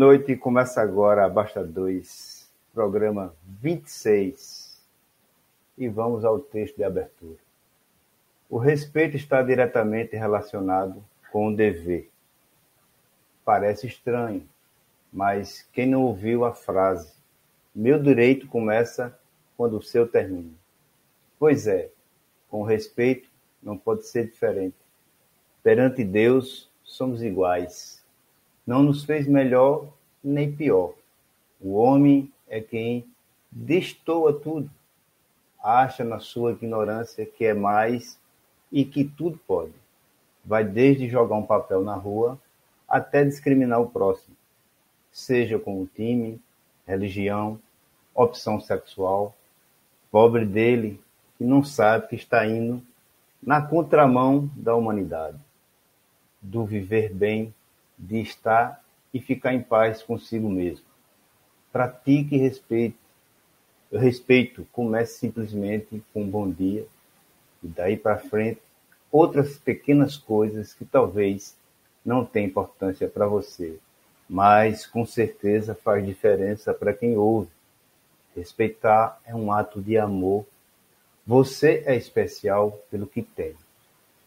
Noite, começa agora a Basta 2, programa 26. E vamos ao texto de abertura. O respeito está diretamente relacionado com o dever. Parece estranho, mas quem não ouviu a frase meu direito começa quando o seu termina? Pois é, com respeito não pode ser diferente. Perante Deus somos iguais não nos fez melhor nem pior. O homem é quem destoa tudo, acha na sua ignorância que é mais e que tudo pode. Vai desde jogar um papel na rua até discriminar o próximo, seja com o time, religião, opção sexual. Pobre dele que não sabe que está indo na contramão da humanidade, do viver bem de estar e ficar em paz consigo mesmo. Pratique respeito. Respeito comece simplesmente com um bom dia e daí para frente outras pequenas coisas que talvez não tenham importância para você, mas com certeza faz diferença para quem ouve. Respeitar é um ato de amor. Você é especial pelo que tem,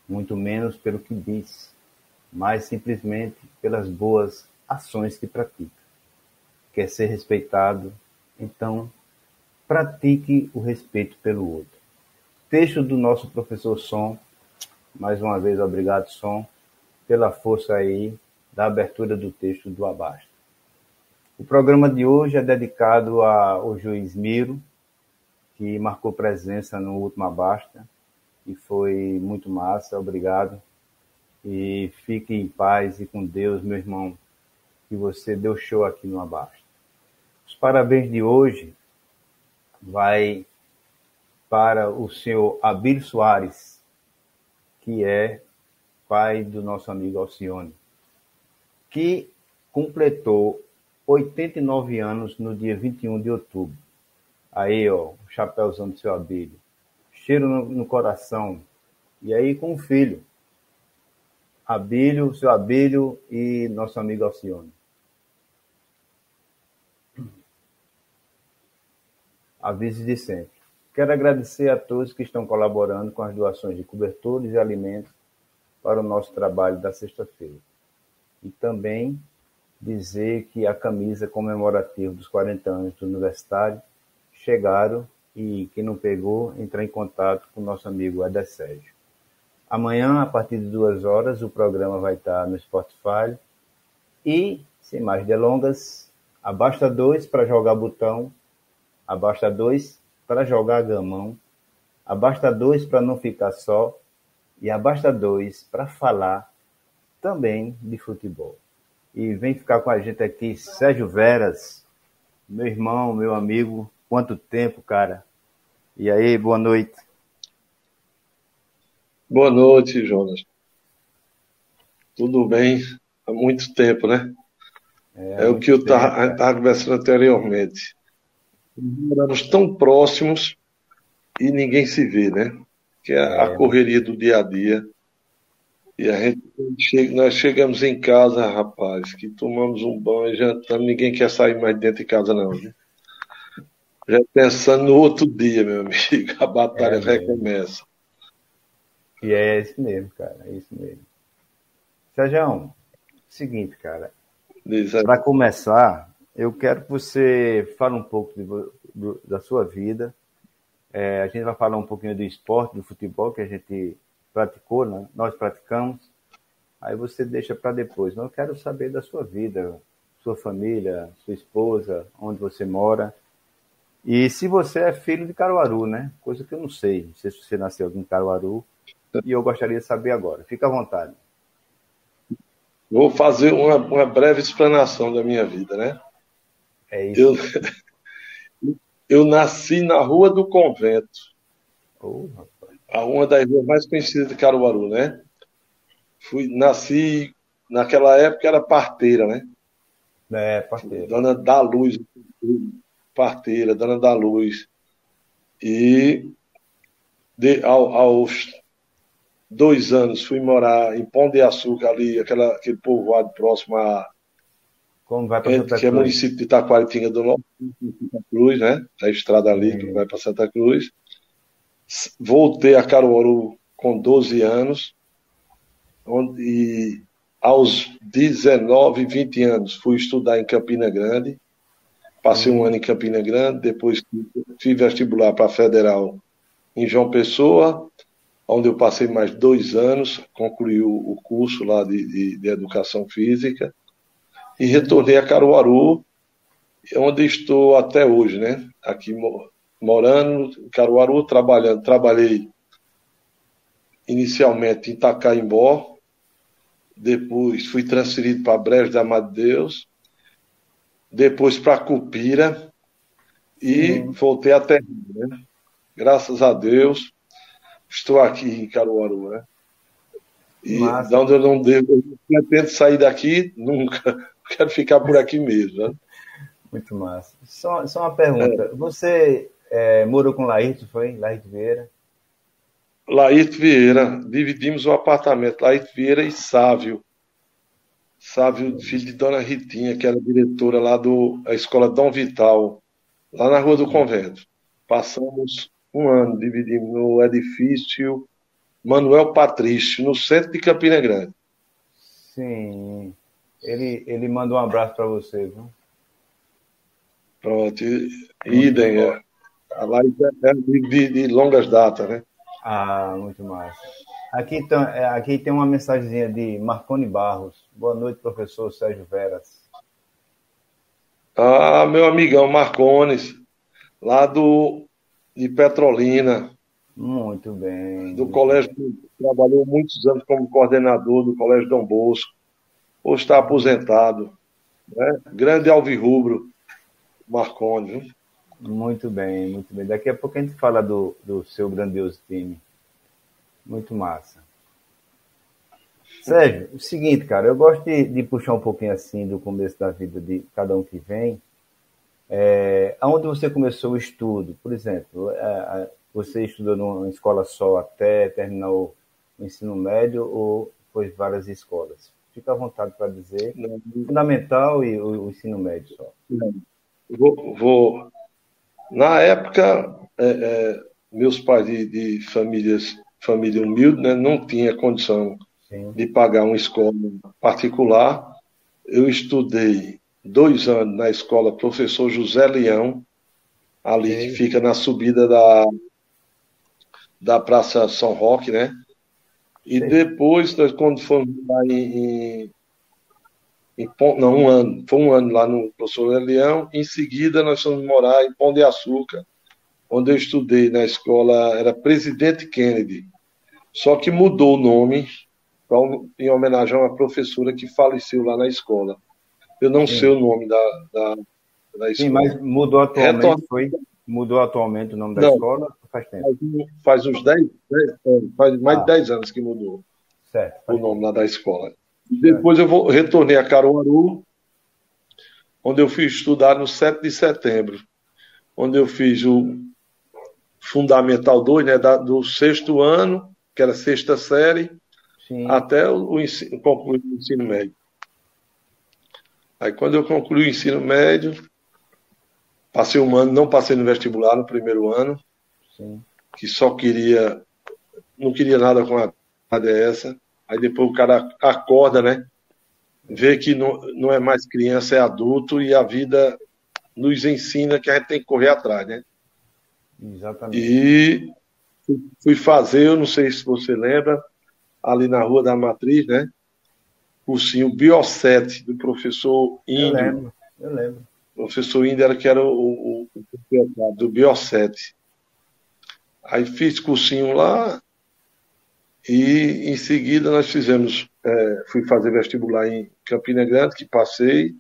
muito menos pelo que diz mas simplesmente pelas boas ações que pratica. Quer ser respeitado, então pratique o respeito pelo outro. Texto do nosso professor Som, mais uma vez obrigado Som, pela força aí da abertura do texto do Abasta. O programa de hoje é dedicado ao juiz Miro, que marcou presença no último Abasta, e foi muito massa, obrigado e fique em paz e com Deus, meu irmão, que você deu show aqui no Abaixo. Os parabéns de hoje vai para o senhor Abílio Soares, que é pai do nosso amigo Alcione, que completou 89 anos no dia 21 de outubro. Aí, ó, o chapéuzão do seu Abílio. Cheiro no, no coração. E aí com o filho. Abílio, seu Abílio e nosso amigo Alcione. Avise de sempre. Quero agradecer a todos que estão colaborando com as doações de cobertores e alimentos para o nosso trabalho da sexta-feira. E também dizer que a camisa comemorativa dos 40 anos do Universitário chegaram e quem não pegou, entrar em contato com o nosso amigo Eder Sérgio. Amanhã, a partir de duas horas, o programa vai estar no Spotify. E, sem mais delongas, abasta dois para jogar botão, abasta dois para jogar gamão, abasta dois para não ficar só, e abasta dois para falar também de futebol. E vem ficar com a gente aqui, Sérgio Veras, meu irmão, meu amigo, quanto tempo, cara. E aí, boa noite. Boa noite, Jonas. Tudo bem? Há muito tempo, né? É, é o que eu estava conversando anteriormente. Estamos tão próximos e ninguém se vê, né? Que é, é a correria do dia a dia. E a gente chega, nós chegamos em casa, rapaz, que tomamos um banho, jantamos, ninguém quer sair mais dentro de casa, não, né? Já pensando no outro dia, meu amigo, a batalha é, recomeça. E é isso mesmo, cara. É isso mesmo. Sérgio, seguinte, cara. Para começar, eu quero que você fale um pouco de, do, da sua vida. É, a gente vai falar um pouquinho do esporte, do futebol que a gente praticou, né? nós praticamos. Aí você deixa para depois. Mas eu quero saber da sua vida, sua família, sua esposa, onde você mora. E se você é filho de Caruaru, né? Coisa que eu não sei. Não sei se você nasceu em Caruaru e eu gostaria de saber agora. Fica à vontade. Vou fazer uma, uma breve explanação da minha vida, né? É isso. Eu, eu nasci na Rua do Convento. Oh, a uma das ruas mais conhecidas de Caruaru, né? Fui, nasci, naquela época era parteira, né? É, parteira. Dona da Luz, parteira, Dona da Luz. E de, ao, aos dois anos fui morar em Pão de Açúcar, ali, aquela, aquele povoado próximo a Como vai para Santa Cruz? Que é município de Itaquaritinga do Norte, Santa Cruz, né? A estrada ali que vai para Santa Cruz. Voltei a Caruaru com 12 anos, onde aos 19, 20 anos fui estudar em Campina Grande. Passei um ano em Campina Grande, depois fiz vestibular para a Federal em João Pessoa, onde eu passei mais dois anos, concluí o curso lá de, de, de Educação Física e retornei a Caruaru, onde estou até hoje, né? Aqui morando em Caruaru, trabalhando. Trabalhei inicialmente em Itacaimbó, depois fui transferido para Brejo da Amado Deus, depois para Cupira e uhum. voltei até né? Graças a Deus, estou aqui em Caruaru, né? E Massa. de onde eu não devo, eu não pretendo sair daqui nunca. Quero ficar por aqui mesmo. Né? Muito massa. Só, só uma pergunta. É. Você é, morou com Laírto, foi? Laírto Vieira? Laírto Vieira. Dividimos o apartamento. Laírto Vieira e Sávio. Sávio, filho de Dona Ritinha, que era diretora lá da Escola Dom Vital, lá na Rua do Convento. Passamos um ano, dividimos no edifício Manuel Patrício, no centro de Campina Grande. Sim. Ele, ele manda um abraço para você, viu? Pronto. Idem. É. A live é de, de, longas datas, né? Ah, muito mais. Aqui, então, aqui tem uma mensagenzinha de Marconi Barros. Boa noite, professor Sérgio Veras. Ah, meu amigão Marcones, lá do de Petrolina. Muito bem. Do colégio, trabalhou muitos anos como coordenador do Colégio Dom Bosco. Hoje está aposentado. Né? Grande alvirrubro, Marconi. Viu? Muito bem, muito bem. Daqui a pouco a gente fala do, do seu grandioso time. Muito massa. Sérgio, o seguinte, cara, eu gosto de, de, puxar um pouquinho assim do começo da vida de cada um que vem. É, aonde você começou o estudo? Por exemplo, é, você estudou numa escola só até terminar o ensino médio ou foi várias escolas? Fica à vontade para dizer. Não. Fundamental e o, o, ensino médio só. Vou, vou. Na época, é, é, meus pais de, de, famílias, família humilde, né, não tinha condição Sim. de pagar uma escola particular. Eu estudei dois anos na escola Professor José Leão, ali Sim. que fica na subida da, da Praça São Roque, né? E Sim. depois, nós, quando fomos lá em, em, em, Não, um ano. Foi um ano lá no professor Leão. Em seguida, nós fomos morar em Pão de Açúcar, onde eu estudei na escola, era Presidente Kennedy. Só que mudou o nome pra, em homenagem a uma professora que faleceu lá na escola. Eu não Sim. sei o nome da, da, da escola. Sim, mas mudou atualmente, Retorn... foi? Mudou atualmente o nome da não, escola? Faz tempo. Faz, uns 10, faz mais ah. de 10 anos que mudou certo, o nome lá da escola. Depois eu vou, retornei a Caruaru, onde eu fui estudar no 7 de setembro, onde eu fiz o Fundamental 2, né, da, do sexto ano, que era sexta série, Sim. até o, o ensino, concluir o ensino médio. Aí quando eu concluí o ensino médio, Passei um ano, não passei no vestibular no primeiro ano, Sim. que só queria, não queria nada com a ADS. Aí depois o cara acorda, né? Vê que não, não é mais criança, é adulto e a vida nos ensina que a gente tem que correr atrás, né? Exatamente. E fui fazer, eu não sei se você lembra, ali na Rua da Matriz, né? Cursinho Biosset, do professor Índio. Eu lembro, eu lembro. O professor Inder, que era o, o, o do Biosset. Aí fiz cursinho lá e em seguida nós fizemos, é, fui fazer vestibular em Campina Grande, que passei,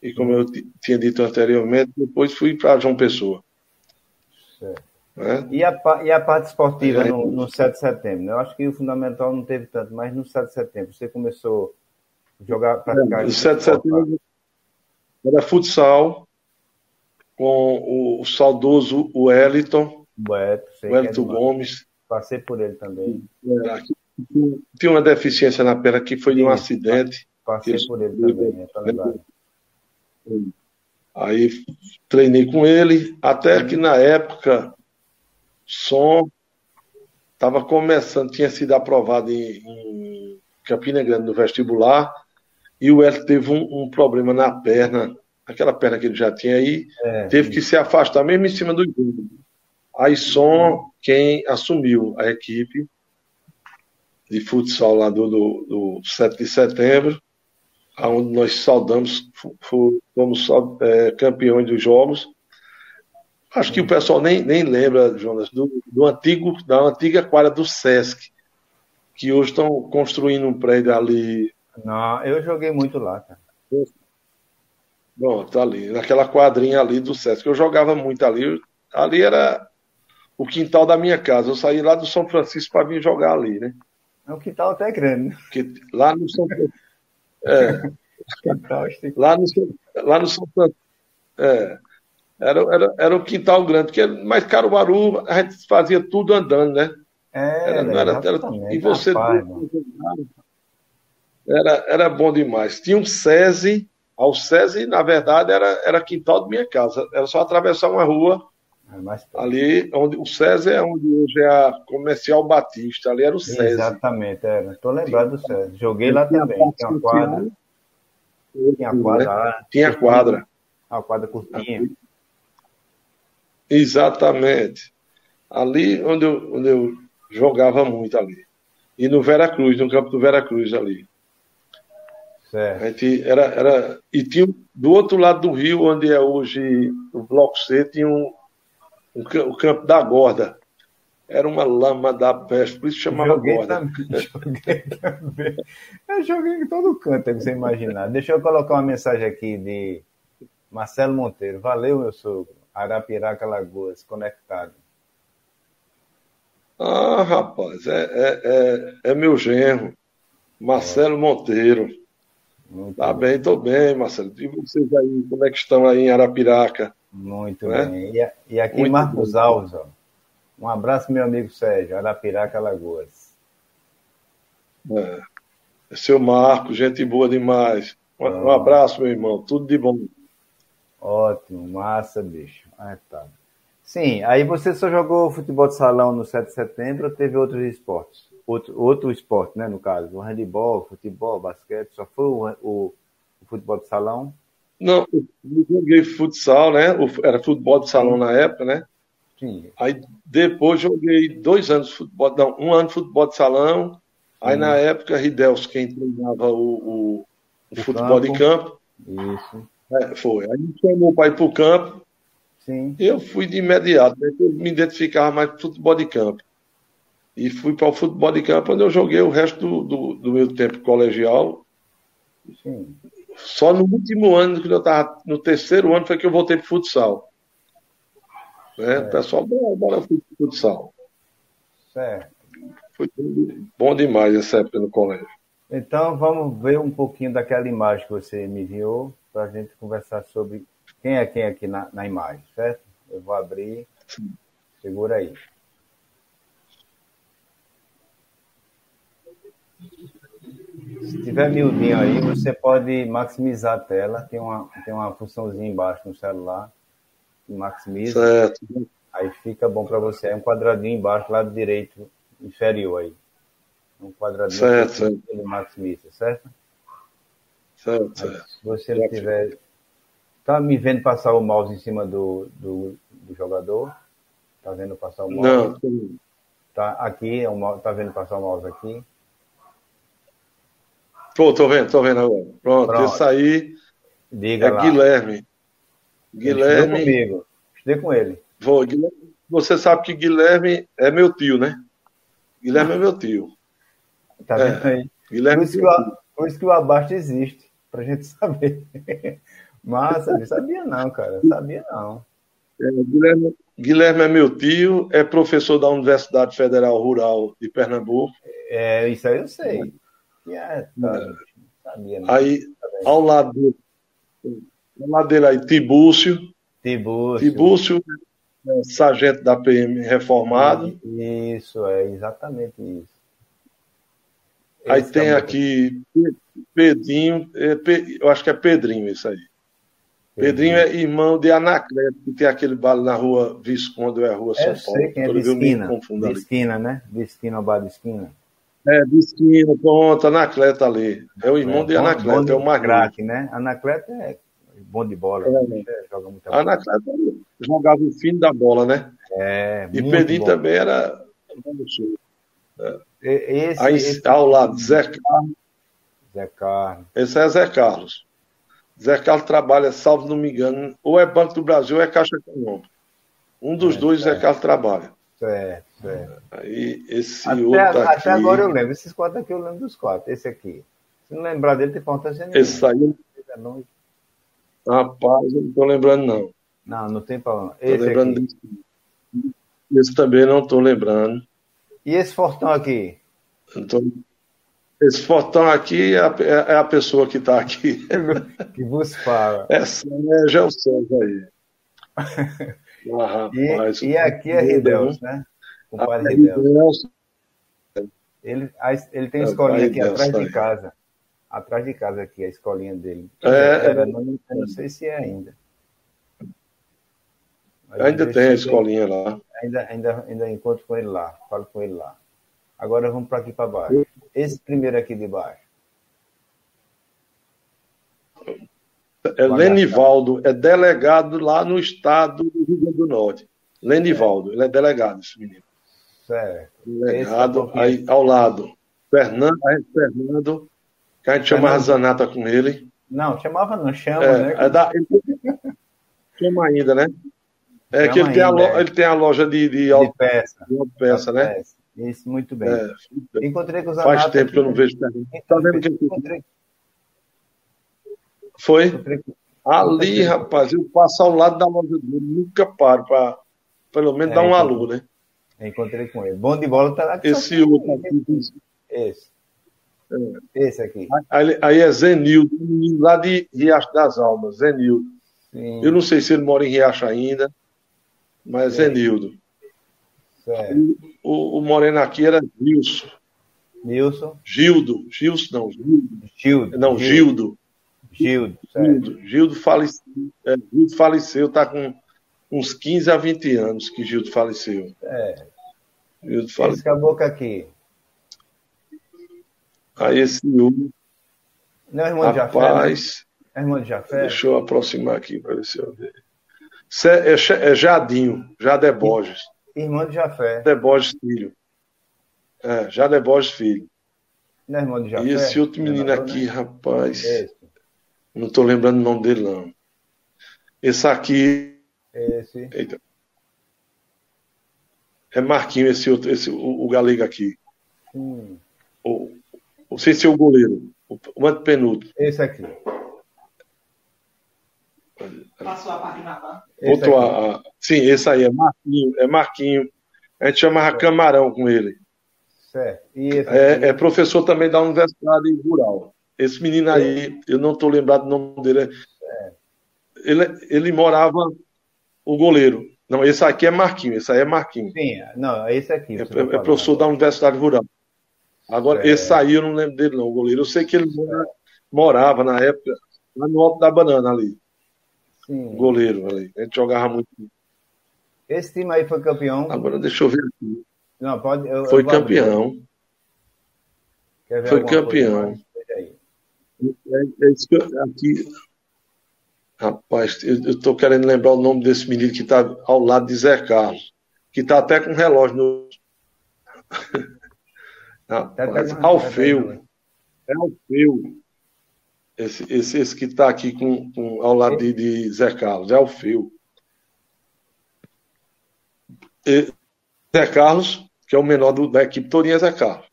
e como eu tinha dito anteriormente, depois fui para João Pessoa. É? E, a, e a parte esportiva é. no, no 7 de setembro? Eu acho que o fundamental não teve tanto, mas no 7 de setembro você começou jogar, praticar... É, no 7 de setembro era futsal com o saudoso Wellington, Wellington Gomes. Passei por ele também. É, tinha uma deficiência na perna que foi de um acidente. Passei por ele também, tá Aí treinei com ele, até que na época som estava começando, tinha sido aprovado em, em Campina Grande no vestibular, e o Hélio teve um, um, problema na perna, aquela perna que ele já tinha aí, é, teve que se afastar mesmo em cima do jogo. Aí Som, quem assumiu a equipe de futsal lá do, do, do 7 de setembro, onde nós saudamos, fomos é, campeões dos jogos. Acho que o pessoal nem, nem lembra, Jonas, do, do antigo, da antiga quadra do Sesc, que hoje estão construindo um prédio ali. Não, eu joguei muito lá, cara. Pronto, tá ali, naquela quadrinha ali do Sesc. Eu jogava muito ali. Ali era o quintal da minha casa. Eu saí lá do São Francisco para vir jogar ali, né? É um quintal até grande. Porque lá no São Francisco. É. lá no, lá no São Francisco. É. Era, era, era um quintal grande, porque mais Caruaru a gente fazia tudo andando, né? É, era, era, era, e você rapaz, era, era bom demais. Tinha um SESI, ao SESI, na verdade, era, era quintal da minha casa. Era só atravessar uma rua. É ali, onde o SESI é onde hoje é a Comercial Batista, ali era o SESI. Exatamente, era. Estou lembrado do SESI. Joguei lá também. Tinha uma quadra. Tinha quadra lá. Tinha quadra. A quadra curtinha. Exatamente. Ali onde eu, onde eu jogava muito ali. E no Veracruz, no campo do Veracruz ali. Certo. A gente era, era, e tinha do outro lado do rio, onde é hoje o Bloco C, tinha um, um, o campo da Gorda. Era uma lama da peste, por isso chamava joguei Gorda. Também, joguei também. Eu joguei em todo canto, é que você imaginar. Deixa eu colocar uma mensagem aqui de Marcelo Monteiro. Valeu, meu sogro. Arapiraca Lagoas, conectado. Ah, rapaz, é, é, é, é meu genro, Marcelo é. Monteiro. Muito tá bem, estou bem, Marcelo. E vocês aí, como é que estão aí em Arapiraca? Muito né? bem. E, e aqui Muito Marcos bem. Alves, ó. Um abraço, meu amigo Sérgio, Arapiraca Lagoas. É. Seu Marco, gente boa demais. Um, um abraço, meu irmão. Tudo de bom. Ótimo, massa, bicho. Ah, tá. Sim, aí você só jogou futebol de salão no 7 de setembro ou teve outros esportes? Outro, outro esporte, né, no caso? O handebol, futebol, basquete, só foi o, o, o futebol de salão? Não, eu joguei futsal, né? Era futebol de salão na época, né? Sim. Aí depois joguei dois anos de futebol, não, um ano de futebol de salão. Aí na época, Ridels, quem treinava o, o, o futebol campo. de campo. Isso. É, foi. Aí me chamou para ir para o campo. Sim. Eu fui de imediato, né? eu me identificava mais com futebol de campo. E fui para o futebol de campo, onde eu joguei o resto do, do, do meu tempo colegial. Sim. Só no último ano, que eu estava no terceiro ano, foi que eu voltei para o futsal. Né? É. Pessoal, bora, bora para futsal. Certo. Foi bom demais essa época no colégio. Então vamos ver um pouquinho daquela imagem que você me enviou para a gente conversar sobre quem é quem aqui na, na imagem, certo? Eu vou abrir. Segura aí. Se tiver miudinho aí, você pode maximizar a tela. Tem uma, tem uma funçãozinha embaixo no celular que maximiza. Certo. Aí fica bom para você. É um quadradinho embaixo, lado direito inferior aí. Um quadradinho certo, que ele maximiza, certo? Certo, certo. Se você não tiver. Tá me vendo passar o mouse em cima do, do, do jogador? Tá vendo passar o mouse? Não. Tá aqui, é tá vendo passar o mouse aqui? Tô, tô vendo, tô vendo agora. Pronto, Pronto. esse aí Diga é lá. Guilherme. Guilherme. Estudei comigo. Estudei com ele. Vou, Guilherme, você sabe que Guilherme é meu tio, né? Guilherme é meu tio. Tá vendo é. aí? Guilherme por, isso que o, por isso que o abaixo existe pra gente saber. Massa, não sabia não, cara. Não sabia não. É, Guilherme, Guilherme é meu tio, é professor da Universidade Federal Rural de Pernambuco. É, isso aí eu sei. É, tá, sabia. Aí, ao lado dele, ao lado dele aí, Tibúcio. Tibúcio. Tibúcio, é, sargento da PM reformado. Isso, é exatamente isso. Aí Esse tem é aqui Pedrinho, é, eu acho que é Pedrinho isso aí. Pedrinho é irmão de Anacleto, que tem aquele baile na rua Visconde, ou é a rua São eu Paulo. Sei quem é de esquina, de esquina, né? De esquina, bar de esquina. É, esquina, pronto, Anacleto ali. É o irmão é, de Anacleto, bom, é o mais craque, né? Anacleto é bom de bola. É, né? joga muita bola. Anacleto jogava o fim da bola, né? É, E Pedrinho bom. também era... É. Esse, Aí, esse... ao lado, Zé Carlos. Zé Carlos. Esse é Zé Carlos. Zé Carlos trabalha, salvo não me engano, ou é Banco do Brasil ou é Caixa Econômica. Um dos é, dois, Zé Carlos trabalha. Certo, certo. Aí esse até, outro aqui. Até agora eu lembro. Esses quatro aqui eu lembro dos quatro. Esse aqui. Se não lembrar dele, tem importância nenhuma. Esse aí. Rapaz, eu não estou lembrando, não. Não, não tem problema. Esse lembrando aqui. Desse. Esse também não estou lembrando. E esse Fortão aqui? Tô... Esse Fortão aqui é a, é a pessoa que está aqui. que vos fala. Essa é Gelson aí. Ah, rapaz, e, e aqui é Rideus, né? O ah, Rideus. Ele, ele tem é, escolinha aqui atrás de casa. Atrás de casa aqui, a escolinha dele. É, Era, não, não sei se é ainda. Mas ainda tem a escolinha lá. Ainda, ainda, ainda encontro com ele lá, falo com ele lá. Agora vamos para aqui para baixo. Esse primeiro aqui de baixo. É Lenivaldo, é delegado lá no estado do Rio Grande do Norte. Lenivaldo, ele é delegado, esse menino. Certo. Delegado, é aí ao lado. Fernando, aí Fernando, que a gente chamava Zanata com ele. Não, chamava não, chama, é, né? É da, ele, chama ainda, né? É chama que ele, ainda, tem a, loja, é. ele tem a loja de, de, de peça. De peça, né? Peça. Isso, muito bem. É, encontrei com o Zanata. Faz tempo que eu não vejo Fernando. Tá vendo que encontrei... Foi? Ali, rapaz, eu passo ao lado da loja dele, nunca paro para pelo menos é, dar um então, alô, né? Encontrei com ele. Bom de bola tá lá. Esse outro aqui. Esse. É. Esse aqui. Aí, aí é Zenildo, lá de Riacho das Almas, Zenildo. Sim. Eu não sei se ele mora em Riacho ainda, mas Zenildo. O, o, Moreno aqui era Nilson. Nilson. Gildo. Gilson, não. Gildo. Gildo. Não, Gildo. Gildo. Gildo, Gildo, faleceu, é, Gildo faleceu, tá com uns 15 a 20 anos que Gildo faleceu. É. Gildo faleceu. Esse caboclo aqui. Aí esse Hugo. Não é irmão né? Rapaz, de Jafé? É irmão de Jafé? Deixa eu aproximar aqui para ver se eu ver. É, é, Jadinho, Jadé Borges. Irmão de Jafé. Jadé Borges Filho. É, Jadé Borges Filho. Não é irmão de Jafé? E esse outro menino aqui, né? rapaz. Não estou lembrando o nome dele, não. Esse aqui. Esse. Eita. É Marquinho, esse outro, esse, o, o galego aqui. Hum. O, não sei se é o goleiro. O, o antepenúltimo. Esse aqui. Passou a página? Outro, a, a, sim, esse aí é Marquinho. É Marquinho. A gente chamava certo. Camarão com ele. Certo. É, é, professor também da Universidade Rural. Esse menino aí, eu não estou lembrado do nome dele. É. Ele, ele morava o goleiro. Não, esse aqui é Marquinho, esse aí é Marquinho. Sim, não, é esse aqui. É, é, é professor da Universidade Rural. Agora, é. esse aí eu não lembro dele, não, o goleiro. Eu sei que ele mora, morava na época lá no Alto da Banana ali. Sim. O goleiro ali. A gente jogava muito. Esse time aí foi campeão. Agora deixa eu ver aqui. Não, pode. Eu, foi eu campeão. Foi campeão. É, é isso que eu, aqui, rapaz, eu estou querendo lembrar o nome desse menino que está ao lado de Zé Carlos, que está até com um relógio no. rapaz, Alfeu. É Alfeu. Esse, esse, esse que está aqui com, com, ao lado de, de Zé Carlos, é Alfeu. E, Zé Carlos, que é o menor do, da equipe Torinha é Zé Carlos.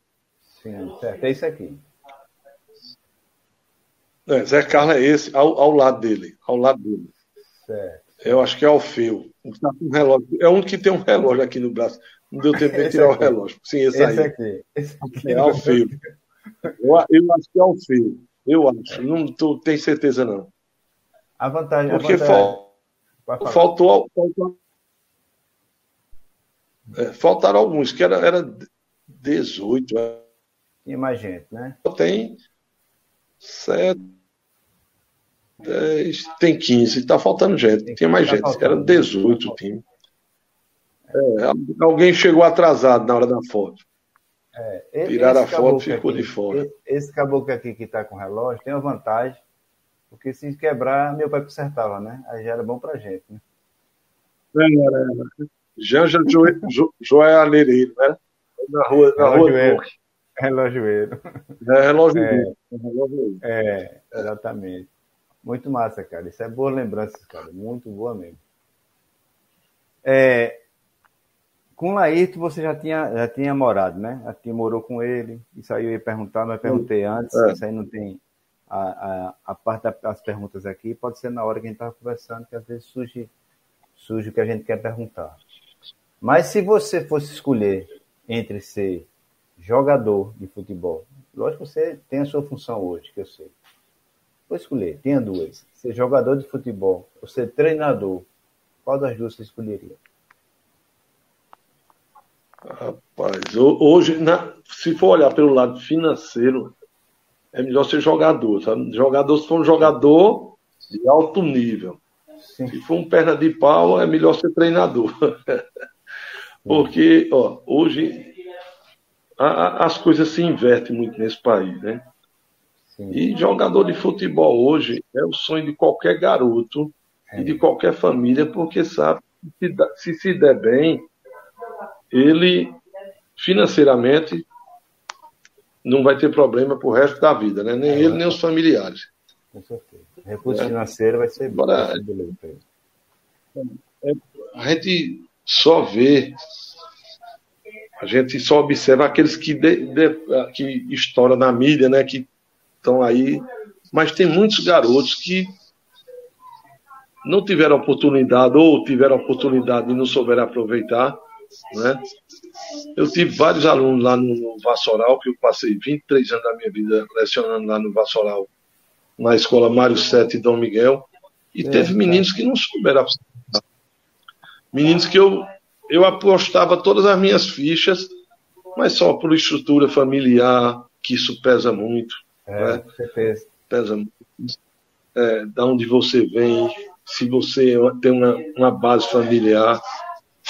Sim, certo. É isso aqui. É, Zé Carlos é esse, ao, ao lado dele. Ao lado dele. Certo. Eu acho que é Alfeu. Um relógio. É um que tem um relógio aqui no braço. Não deu tempo de tirar o relógio. Sim, esse, esse aí. Aqui. Esse aqui é Alfeu. Eu, eu acho que é Alfeu. Eu acho. Não tô, tenho certeza, não. A vantagem. Porque a vantagem... Fal... faltou. faltou... É, faltaram alguns, que era, era 18. Era... Tinha mais gente, né? Tem sete 10, tem 15, está faltando gente. Tinha mais tá gente, faltando. era 18 o time. É, alguém chegou atrasado na hora da foto. É, Tiraram a foto e ficou aqui, de fora. Esse caboclo aqui que está com relógio tem uma vantagem, porque se quebrar, meu pai consertava, né? Aí já era bom pra gente, né? Era, era. Janja Joalheiro, né? Na rua, na rua do Relojoeiro. É, relógio é, é, exatamente. Muito massa, cara. Isso é boa lembrança, cara. Muito boa mesmo. É, com o Laírto você já tinha, já tinha morado, né? Já tinha, morou com ele. Isso aí eu ia perguntar, mas perguntei antes. É. Isso aí não tem a, a, a parte das perguntas aqui. Pode ser na hora que a gente estava conversando, que às vezes surge, surge o que a gente quer perguntar. Mas se você fosse escolher entre ser jogador de futebol, lógico que você tem a sua função hoje, que eu sei. Vou escolher, tenha duas. Ser jogador de futebol ou ser treinador, qual das duas você escolheria? Rapaz, hoje, na, se for olhar pelo lado financeiro, é melhor ser jogador. Sabe? Jogador, se for um jogador de alto nível. Sim. Se for um perna de pau, é melhor ser treinador. Porque, ó, hoje a, a, as coisas se invertem muito nesse país, né? Sim. E jogador de futebol hoje é o sonho de qualquer garoto é. e de qualquer família, porque sabe que se se der bem, ele financeiramente não vai ter problema pro resto da vida, né? Nem é, ele, nem os familiares. Com certeza. Recurso é. financeiro vai ser Agora, é, a gente só vê, a gente só observa aqueles que, de, de, que estouram na mídia, né? Que estão aí. Mas tem muitos garotos que não tiveram oportunidade ou tiveram oportunidade e não souberam aproveitar né? Eu tive vários alunos lá no Vassoural, que eu passei 23 anos da minha vida lecionando lá no Vassoural, na escola Mário Sete Dom Miguel, e é, teve meninos que não souberam Meninos que eu, eu apostava todas as minhas fichas, mas só por estrutura familiar, que isso pesa muito. É, né? certeza. Pesa muito. É, da onde você vem, se você tem uma, uma base familiar,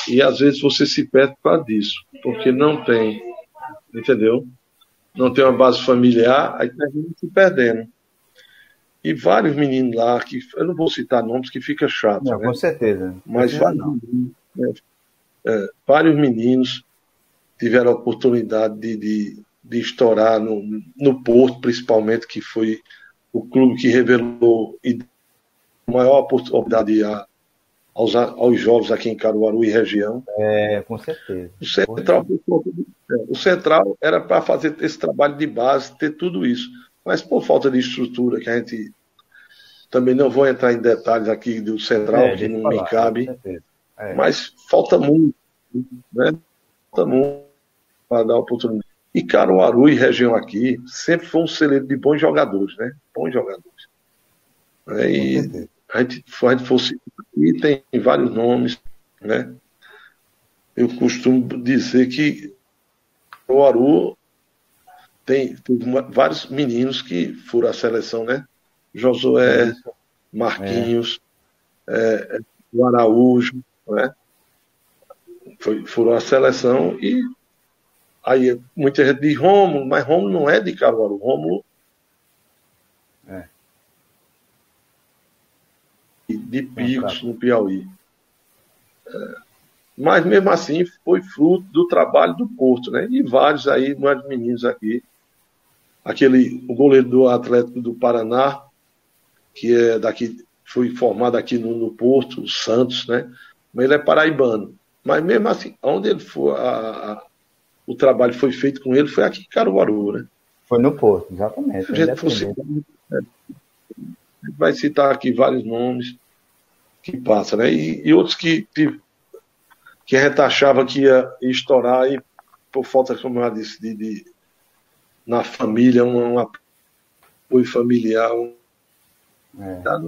e às vezes você se perde causa disso, porque não tem, entendeu? Não tem uma base familiar, aí termina se perdendo. E vários meninos lá, que eu não vou citar nomes, que fica chato. Não, né? Com certeza. Mas vários, meninos, né? é, vários meninos tiveram a oportunidade de, de, de estourar no, no Porto, principalmente, que foi o clube que revelou a maior oportunidade a, aos, aos jogos aqui em Caruaru e região. É, com certeza. O Central, o Central era para fazer esse trabalho de base, ter tudo isso. Mas por falta de estrutura, que a gente também não vou entrar em detalhes aqui do Central, é, que não falar, me cabe. É. Mas falta muito, né? Falta muito para dar oportunidade. E Caruaru e região aqui sempre foi um celeiro de bons jogadores, né? Bons jogadores. É, e a gente, a gente fosse e tem vários nomes, né? Eu costumo dizer que o Aru tem, tem vários meninos que foram à seleção, né? Josué, Marquinhos, é. É, o Araújo, né? Foi, foram à seleção e aí muita gente diz Rômulo, mas Rômulo não é de Caruaru, Rômulo de picos no Piauí. É, mas mesmo assim foi fruto do trabalho do Porto, né? E vários aí, nós meninos aqui, aquele o goleiro do Atlético do Paraná, que é daqui, foi formado aqui no, no Porto, o Santos, né? Mas ele é paraibano. Mas mesmo assim, onde ele foi, a, a, o trabalho foi feito com ele foi aqui em Caruaru, né? Foi no Porto, exatamente. A gente fosse, é, vai citar aqui vários nomes que passa, né? E, e outros que, que, que a gente achava que ia estourar e por falta, como eu disse, de, de na família, um, um apoio familiar, um, é. Tá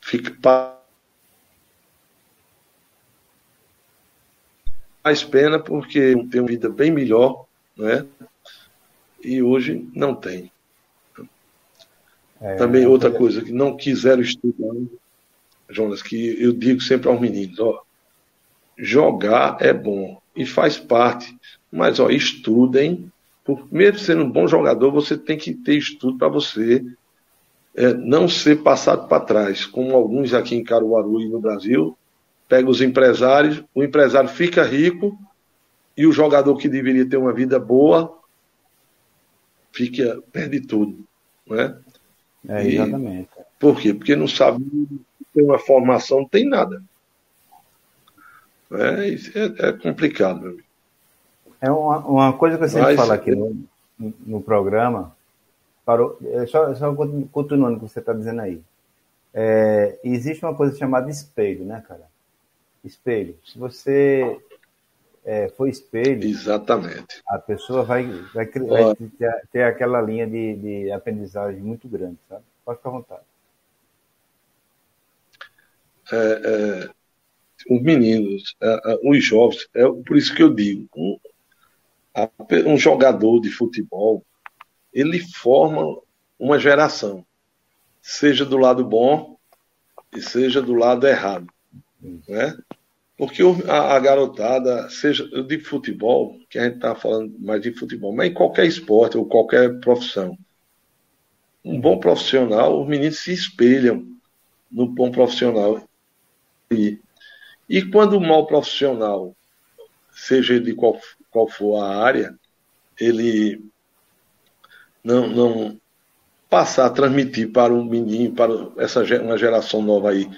fica mais pena porque tem uma vida bem melhor, né? E hoje não tem. É, Também outra coisa, que não quiseram estudar, Jonas, que eu digo sempre aos meninos, ó, jogar é bom e faz parte, mas ó, estudem, por, mesmo sendo um bom jogador, você tem que ter estudo para você é, não ser passado para trás, como alguns aqui em Caruaru e no Brasil, pega os empresários, o empresário fica rico e o jogador que deveria ter uma vida boa fica, perde tudo. Né? É, exatamente. E, por quê? Porque não sabe ter uma formação, não tem nada. É, é, é complicado, meu amigo. É uma, uma coisa que eu sempre Mas, falo aqui no, no programa, parou, é só, só continuando o que você está dizendo aí. É, existe uma coisa chamada espelho, né, cara? Espelho. Se você é, for espelho, exatamente, a pessoa vai, vai, vai ter, ter, aquela linha de, de aprendizagem muito grande, sabe? Pode ficar à vontade. É, é, os meninos, é, é, os jovens, é por isso que eu digo, um, um jogador de futebol, ele forma uma geração, seja do lado bom e seja do lado errado, né? Porque a, a garotada, seja de futebol, que a gente está falando mais de futebol, mas em qualquer esporte ou qualquer profissão, um bom profissional, os meninos se espelham no bom profissional. E, e quando o mau profissional, seja de qual, qual for a área, ele não, não passar a transmitir para um menino, para essa uma geração nova aí,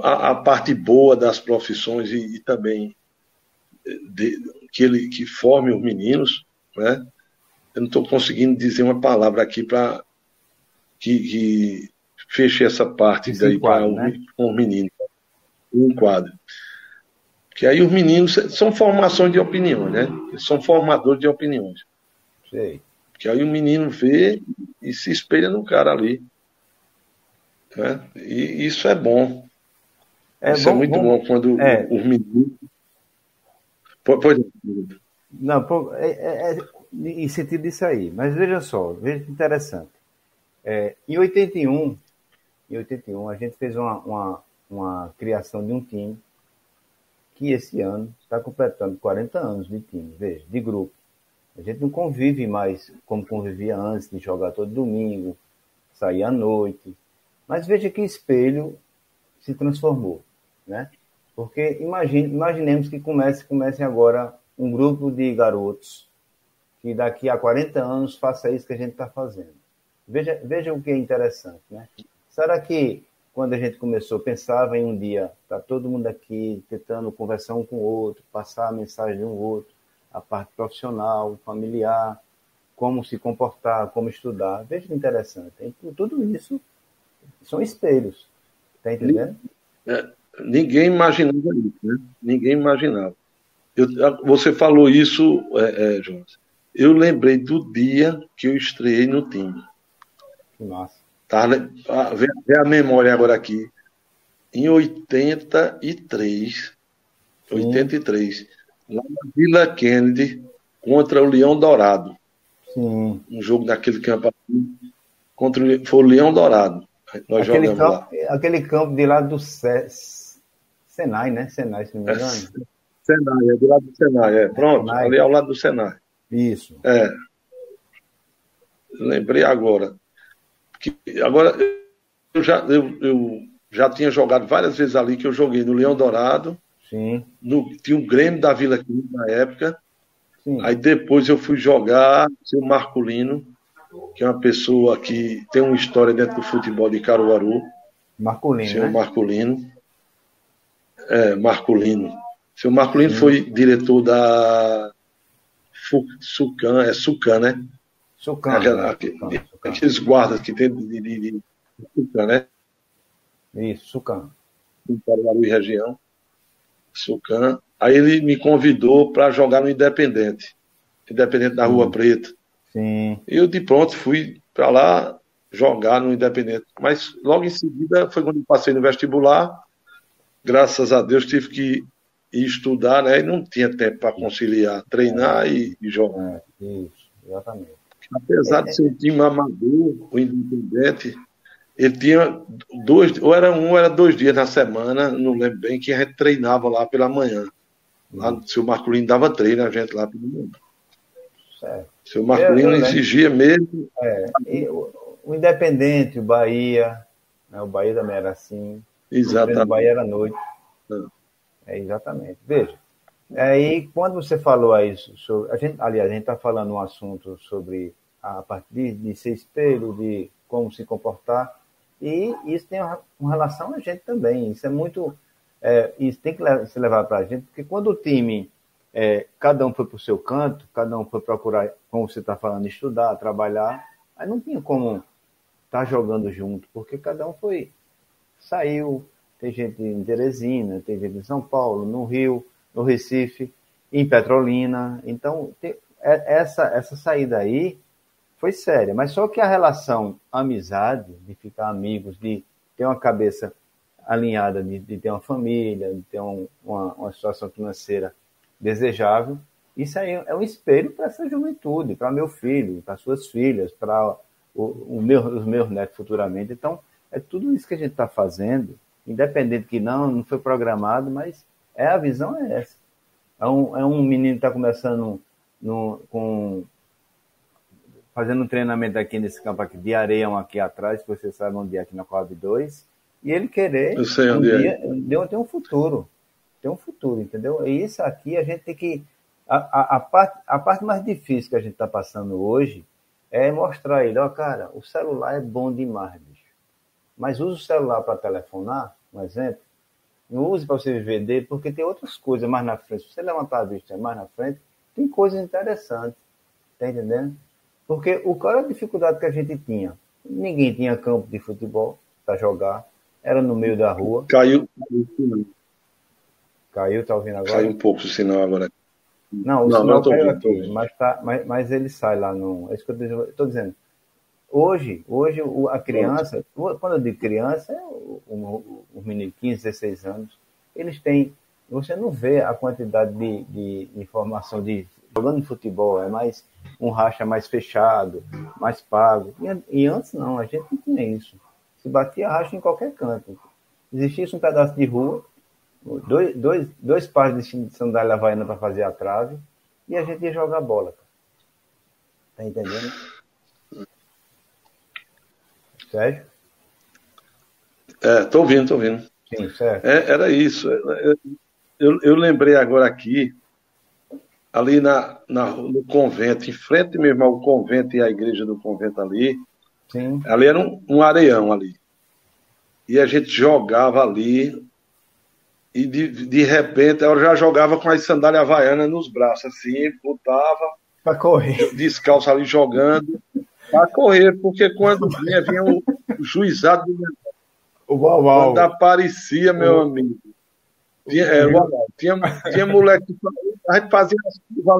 a, a parte boa das profissões e, e também de, que ele que forme os meninos, né? Eu não estou conseguindo dizer uma palavra aqui para que, que, feche essa parte Esse daí para né? os meninos, um quadro. Que aí os meninos são formações de opiniões, né? São formadores de opiniões. Sei. Que aí o menino vê e se espelha no cara ali. Né? E isso é bom. É isso é bom, é muito bom, bom quando é. os meninos. Pode. Não, é, é, é, em sentido disso aí. Mas veja só, veja que interessante. É, em 81, em 81, a gente fez uma, uma, uma criação de um time que esse ano está completando 40 anos de time, veja, de grupo. A gente não convive mais como convivia antes, de jogar todo domingo, sair à noite. Mas veja que espelho se transformou, né? Porque imagine, imaginemos que comece, comece agora um grupo de garotos que daqui a 40 anos faça isso que a gente está fazendo. Veja, veja o que é interessante, né? Será que quando a gente começou, pensava em um dia, tá todo mundo aqui tentando conversar um com o outro, passar a mensagem de um outro, a parte profissional, familiar, como se comportar, como estudar. Veja que interessante. Tudo isso são espelhos. Está entendendo? É, ninguém imaginava isso, né? Ninguém imaginava. Eu, você falou isso, é, é, Jonas. Eu lembrei do dia que eu estreiei no time. Massa. Tá, vê, vê a memória agora aqui. Em 83, Sim. 83, lá na Vila Kennedy contra o Leão Dourado. Sim. Um jogo daquele campo contra o, foi o Leão Dourado. Nós aquele jogamos campo, lá. Aquele campo de lá do Senai, né? Senai, se não me engano. É, Senai, é do lado do Senai, é. Pronto, Senai. ali ao lado do Senai. Isso. É. Lembrei agora. Que, agora, eu já, eu, eu já tinha jogado várias vezes ali, que eu joguei no Leão Dourado, Sim. No, tinha um Grêmio da Vila aqui na época. Sim. Aí depois eu fui jogar o Marculino, que é uma pessoa que tem uma história dentro do futebol de Caruaru. Marculino. Senhor né? Marculino. É, Marculino. O senhor Marculino Sim. foi diretor da Sucan, é Sucan, né? Sucan. Aqueles, aqueles guardas que tem de, de, de, Sucan, né? Isso, Sucan. Em e região. Sucan. Aí ele me convidou para jogar no Independente, Independente da Rua Preta. Sim. E eu de pronto fui para lá jogar no Independente. Mas logo em seguida foi quando eu passei no vestibular. Graças a Deus tive que ir estudar, né? E não tinha tempo para conciliar, treinar é. e, e, jogar. É, isso, exatamente. apesar de ser um time amador, o Independente, ele tinha dois, ou era um, ou era dois dias na semana, não lembro bem, que a gente treinava lá pela manhã. Lá, o seu Marculino dava treino a gente lá pelo mundo. Certo. O seu Marculino exigia mesmo. É, o, o, Independente, o Bahia, né, o Bahia também era assim. Exatamente. O Bahia era noite. É. é, exatamente. Veja, aí quando você falou aí sobre. A gente, aliás, a gente está falando um assunto sobre a partir de ser espelho, de como se comportar. E isso tem uma relação a gente também. Isso é muito. É, isso tem que se levar para a gente, porque quando o time, é, cada um foi para o seu canto, cada um foi procurar, como você está falando, estudar, trabalhar, aí não tinha como estar tá jogando junto, porque cada um foi. Saiu, tem gente em Teresina, tem gente em São Paulo, no Rio, no Recife, em Petrolina. Então, tem, é, essa, essa saída aí foi séria. Mas só que a relação amizade, de ficar amigos, de ter uma cabeça alinhada, de, de ter uma família, de ter um, uma, uma situação financeira desejável, isso aí é um espelho para essa juventude, para meu filho, para suas filhas, para meu, os meus netos futuramente. Então, é tudo isso que a gente está fazendo, independente que não, não foi programado, mas é a visão é essa. É um, é um menino que está começando no, com fazendo um treinamento aqui nesse campo aqui de areião aqui atrás, que você sabe onde é aqui na Coab 2, e ele querer Eu sei onde um dia, é. tem um futuro. Tem um futuro, entendeu? E isso aqui a gente tem que. A, a, a parte, a parte mais difícil que a gente está passando hoje é mostrar ele, ó, cara, o celular é bom demais. Mas use o celular para telefonar, um exemplo. Não use para você dele, porque tem outras coisas mais na frente. Se você levantar a vista mais na frente, tem coisas interessantes. Tá entendendo? Porque o qual era a dificuldade que a gente tinha? Ninguém tinha campo de futebol para jogar, era no meio da rua. Caiu. Caiu, tá ouvindo agora? Caiu um pouco o sinal agora. Não, o não, sinal não caiu ouvindo, aqui, mas, tá, mas, mas ele sai lá no. É isso que eu estou dizendo. Hoje, hoje a criança, quando eu digo criança, é o, o, o menino de 15, 16 anos, eles têm. Você não vê a quantidade de, de informação de jogando futebol, é mais um racha mais fechado, mais pago. E, e, antes não, a gente não tinha isso. Se batia racha em qualquer canto. Existisse um pedaço de rua, dois, dois, dois pares de sandália havaiana para fazer a trave, e a gente ia jogar bola. Tá entendendo? Sérgio? É, tô ouvindo, tô ouvindo. Sim, certo. É, era isso. Eu, eu lembrei agora aqui ali na, na, no convento, em frente mesmo ao convento e à igreja do convento ali. Sim. Ali era um, um areião ali. E a gente jogava ali e de, de repente eu já jogava com as sandálias havaianas nos braços, assim, botava. Para correr. Descalço ali jogando. Para correr, porque quando vinha, vinha o, o juizado do O uau. Quando aparecia, meu o... amigo. Tinha, é, tinha, tinha moleque. A gente fazia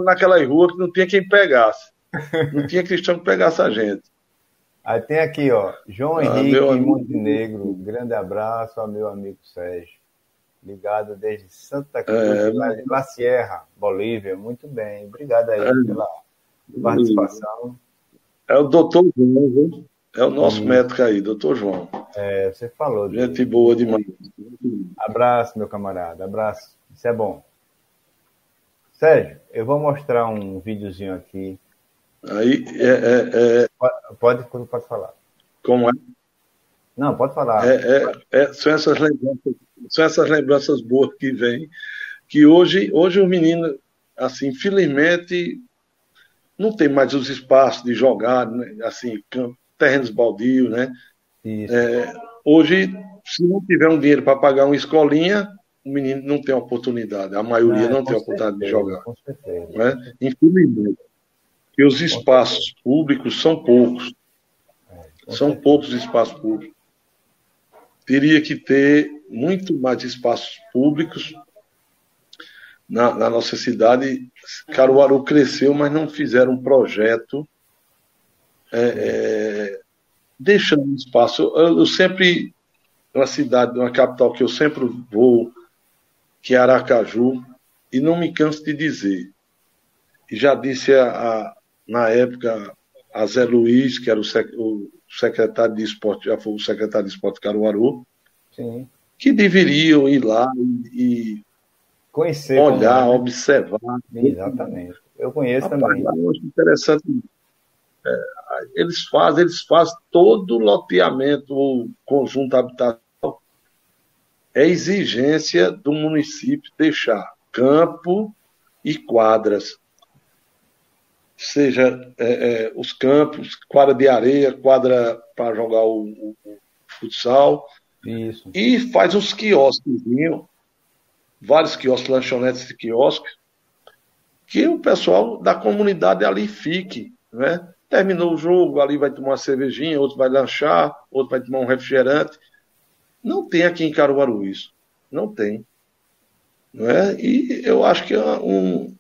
naquela rua que não tinha quem pegasse. Não tinha cristão que pegasse a gente. Aí tem aqui, ó, João ah, Henrique Montenegro, grande abraço ao meu amigo Sérgio. Ligado desde Santa Cruz, é, La Sierra, Bolívia. Muito bem. Obrigado aí é, pela participação. É o doutor João, viu? É o nosso médico aí, doutor João. É, você falou. Gente boa demais. Abraço, meu camarada. Abraço. Isso é bom. Sérgio, eu vou mostrar um videozinho aqui. Aí, é, é, é... Pode, pode, pode falar. Como é? Não, pode falar. É, é, é, são, essas lembranças, são essas lembranças boas que vêm, que hoje, hoje o menino, assim, infelizmente, não tem mais os espaços de jogar, né? assim, terrenos baldios, né? É, hoje, se não tiver um dinheiro para pagar uma escolinha, o menino não tem oportunidade, a maioria não, não tem oportunidade de jogar. Com certeza. Né? Infelizmente. E os espaços públicos são poucos. É, são poucos espaços públicos. Teria que ter muito mais espaços públicos na, na, nossa cidade. Caruaru cresceu, mas não fizeram um projeto é, é, deixando espaço. Eu, eu sempre, uma cidade, uma capital que eu sempre vou, que é Aracaju, e não me canso de dizer. E já disse a, a, na época a Zé Luiz, que era o, sec, o secretário de esporte, já foi o secretário de esporte de Caruaru, Sim. que deveriam ir lá e, e conhecer, olhar, como... observar. Exatamente. Eu conheço Rapaz, também. Eu acho interessante. É, eles fazem, eles fazem todo o loteamento, o conjunto habitacional. É exigência do município deixar campo e quadras. Seja é, é, os campos, quadra de areia, quadra para jogar o, o, o, futsal. Isso. E faz uns quiosques, vários quiosques, lanchonetes de quiosques, que o pessoal da comunidade ali fique, né? Terminou o jogo, ali vai tomar uma cervejinha, outro vai lanchar, outro vai tomar um refrigerante. Não tem aqui em Caruaru isso. Não tem. Não é? E eu acho que é um,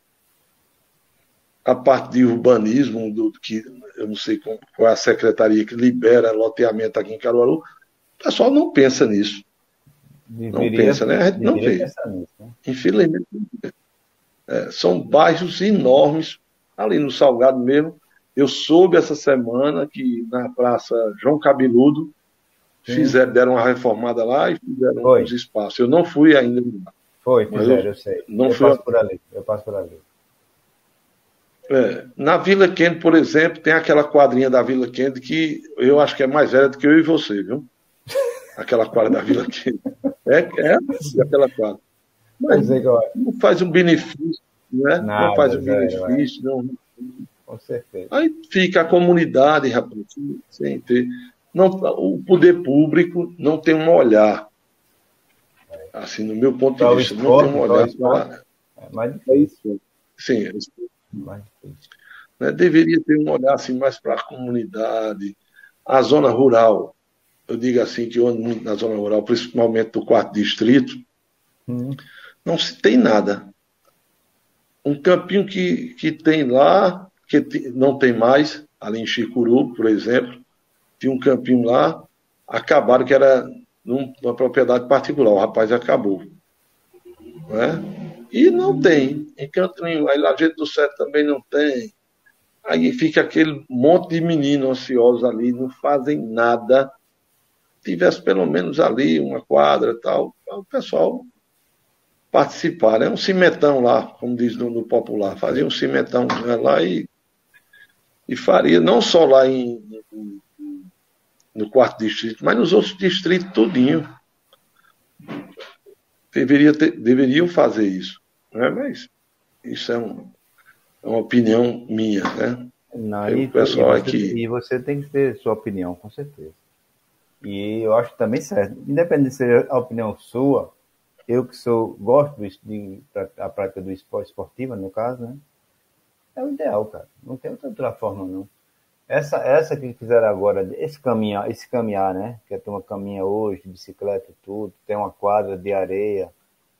a parte de urbanismo, do, que eu não sei qual é a secretaria que libera loteamento aqui em Caruaru, o pessoal não pensa nisso. Deveria, não pensa, né? A gente não vê. Nisso, né? Infelizmente, é, são bairros enormes, ali no Salgado mesmo, eu soube essa semana que na Praça João Cabeludo fizeram, deram uma reformada lá e fizeram Foi. uns espaços. Eu não fui ainda. Foi, fizeram, eu, eu sei. Não eu fui passo por ali. Eu passo por ali. É, na Vila Kennedy, por exemplo, tem aquela quadrinha da Vila Kennedy que eu acho que é mais velha do que eu e você, viu? Aquela quadra da Vila Kennedy. É, é aquela quadra. Mas é. não faz um benefício, né? Nada, não faz um benefício, não com certeza. Aí fica a comunidade, rapaz, sem ter. Não, o poder público não tem um olhar. Assim, no meu ponto de vista, não tem um olhar para. É mais difícil. Sim, é mais difícil. Né, deveria ter um olhar assim, mais para a comunidade, a zona rural. Eu digo assim, que eu ando muito na zona rural, principalmente do quarto distrito, hum. não se tem nada. Um campinho que, que tem lá, que não tem mais, ali em Chicuru, por exemplo, tinha um campinho lá, acabaram que era numa propriedade particular, o rapaz acabou. Né? E não tem, em canto nenhum, aí lá gente do Certo também não tem. Aí fica aquele monte de meninos ansiosos ali, não fazem nada. Tivesse pelo menos ali uma quadra e tal, o pessoal participar. Né? um cimentão lá, como diz no, no popular. Fazia um cimentão lá e e faria não só lá em, no quarto distrito, mas nos outros distritos tudinho. Deveria ter, deveriam fazer isso. Né? Mas isso é, um, é uma opinião minha. Né? Não, e, pessoal e, você, aqui... e você tem que ter sua opinião, com certeza. E eu acho também certo. Independente de ser a opinião sua, eu que sou, gosto de, a prática do esporte esportiva, no caso, né? é o ideal, cara. Não tem outra forma, não. Essa, essa que fizeram agora, esse caminhar, esse caminhar, né? Que a turma caminha hoje, de bicicleta e tudo, tem uma quadra de areia,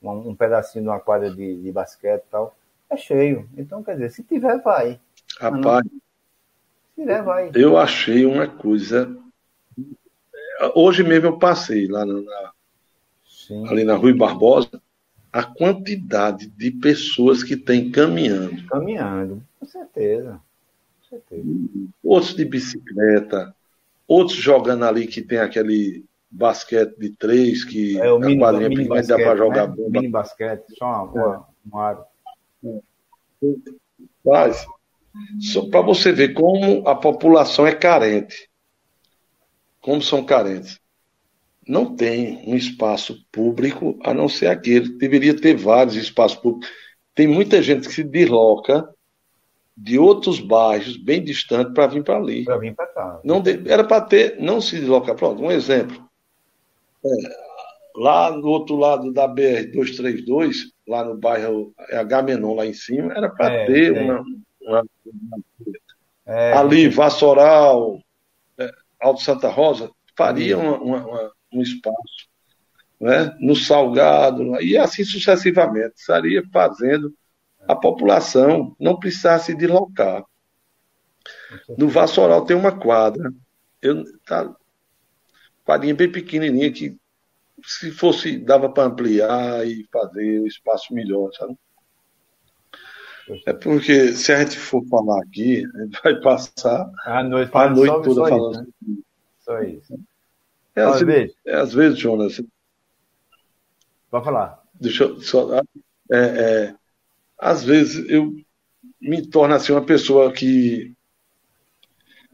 um, um pedacinho de uma quadra de, de basquete e tal, é cheio. Então, quer dizer, se tiver, vai. Rapaz, se tiver, vai. Eu achei uma coisa. Hoje mesmo eu passei lá na, ali na Rui Barbosa a quantidade de pessoas que tem caminhando. Caminhando, com certeza. Com certeza. Outros de bicicleta, outros jogando ali que tem aquele basquete de três, que é, o mini, quadrinha mini basquete, dá para jogar né? bomba. Mini basquete, só uma, uma, um Mas, só para você ver como a população é carente. Como são carentes não tem um espaço público a não ser aquele. Deveria ter vários espaços públicos. Tem muita gente que se desloca de outros bairros bem distantes para vir para ali. Para vir para cá. Não de, era para ter, não se deslocar. Pronto, um exemplo. É, lá no outro lado da BR-232, lá no bairro é Agamenon, lá em cima, era para é, ter é. Uma, uma, é. ali, Vassoural, é, Alto Santa Rosa, faria uma, uma, um espaço, né? no Salgado, e assim sucessivamente. Estaria fazendo a população não precisasse deslocar. No Vassoural tem uma quadra, eu, tá, quadrinha bem pequenininha que se fosse dava para ampliar e fazer o espaço melhor, sabe? É porque se a gente for falar aqui, a gente vai passar a noite, a noite toda falando. Isso, né? Só isso. É, às, vezes, é, às vezes, Jonas. Pode falar. Deixa eu só. É, é, às vezes eu me torno assim uma pessoa que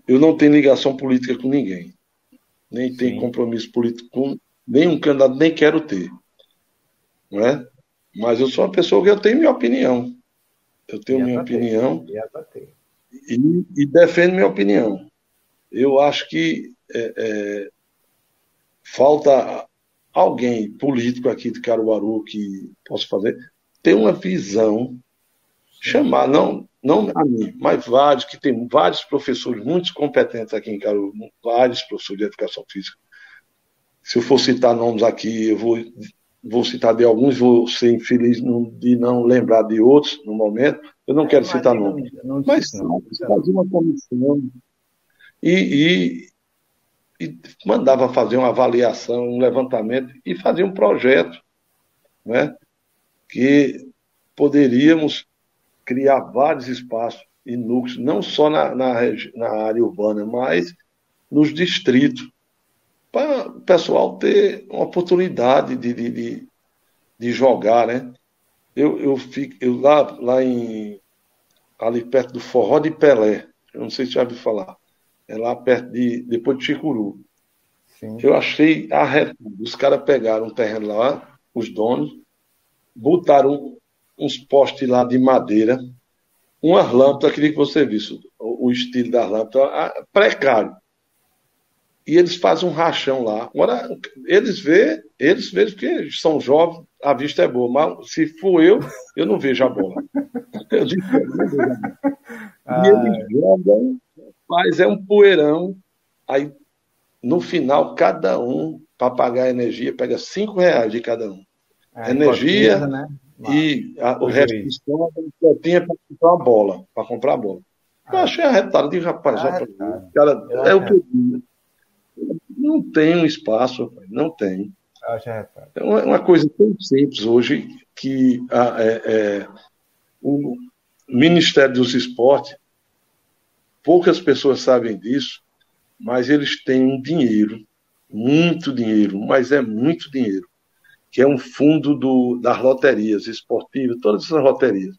eu não tenho ligação política com ninguém. Nem Sim. tenho compromisso político com nenhum candidato, nem quero ter. Não é? Mas eu sou uma pessoa que eu tenho minha opinião. Eu tenho minha opinião e, e, defendo minha opinião. Eu acho que é, é, falta alguém político aqui de Caruaru que possa fazer, ter uma visão, chamar, não, não a mim, mas vários, que tem vários professores muito competentes aqui em Caruaru, vários professores de educação física. Se eu for citar nomes aqui, eu vou vou citar de alguns, vou ser infeliz de não lembrar de outros no momento. Eu não quero citar nomes. Mas fazer uma comissão e, e, e, mandava fazer uma avaliação, um levantamento e fazer um projeto, né? que poderíamos criar vários espaços e núcleos, não só na, na, na área urbana, mas nos distritos para o pessoal ter uma oportunidade de, de, de, de, jogar, né? Eu, eu fico eu lá, lá em ali perto do Forró de Pelé, eu não sei se já ouviu falar, é lá perto de depois de Chicuru. Sim. Eu achei arretado. Os caras pegaram um terreno lá, os donos, botaram uns postes lá de madeira, umas lâmpadas, queria que você visse o, o estilo das lâmpadas, precário e eles fazem um rachão lá. Agora, eles vê, eles veem que são jovens, a vista é boa, mas se for eu, eu não vejo a bola. Eu digo, eu não vejo a bola. Ah, e eles jogam, mas é um poeirão. Aí, no final, cada um, para pagar a energia, pega cinco reais de cada um. É, energia né? e a, o resto estômago tinha para comprar a bola, para comprar a bola. Eu ah. achei arretado, digo, rapaz, ah, cara, é, é o que eu digo. Não tem um espaço, não tem. É uma, uma coisa tão simples hoje que a, é, é, o Ministério dos Esportes, poucas pessoas sabem disso, mas eles têm um dinheiro, muito dinheiro, mas é muito dinheiro, que é um fundo do, das loterias esportivas, todas essas loterias,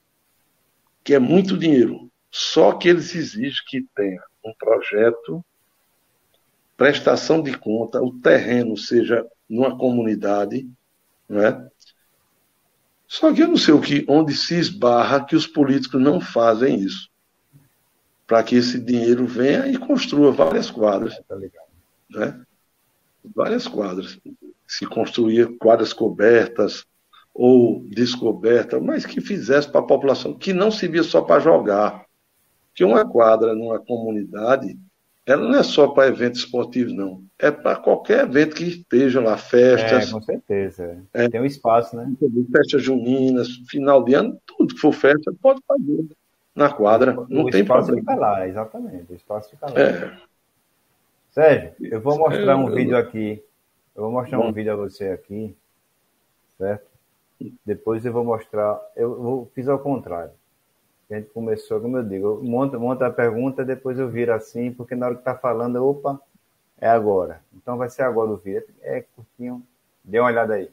que é muito dinheiro. Só que eles exigem que tenha um projeto prestação de conta, o terreno seja numa comunidade, né? Só que eu não sei o que, onde se esbarra que os políticos não fazem isso. Para que esse dinheiro venha e construa várias quadras. Tá né? Várias quadras. Se construir quadras cobertas ou descobertas, mas que fizesse para a população, que não servia só para jogar. Que uma quadra numa comunidade ela não é só para eventos esportivos, não. É para qualquer evento que esteja lá, festas. É, com certeza. É, Tem um espaço, né? Festas juninas, final de ano, tudo que for festa, pode fazer na quadra. Não o tem espaço problema. fica lá, exatamente. O espaço fica lá. É. Sérgio, eu vou mostrar um vídeo aqui. Eu vou mostrar Bom. um vídeo a você aqui, certo? Depois eu vou mostrar. Eu vou, fiz ao contrário a gente começou, como eu digo, monta, monta a pergunta, depois eu viro assim, porque na hora que tá falando, opa, é agora. Então vai ser agora o vídeo. É curtinho. Dê uma olhada aí.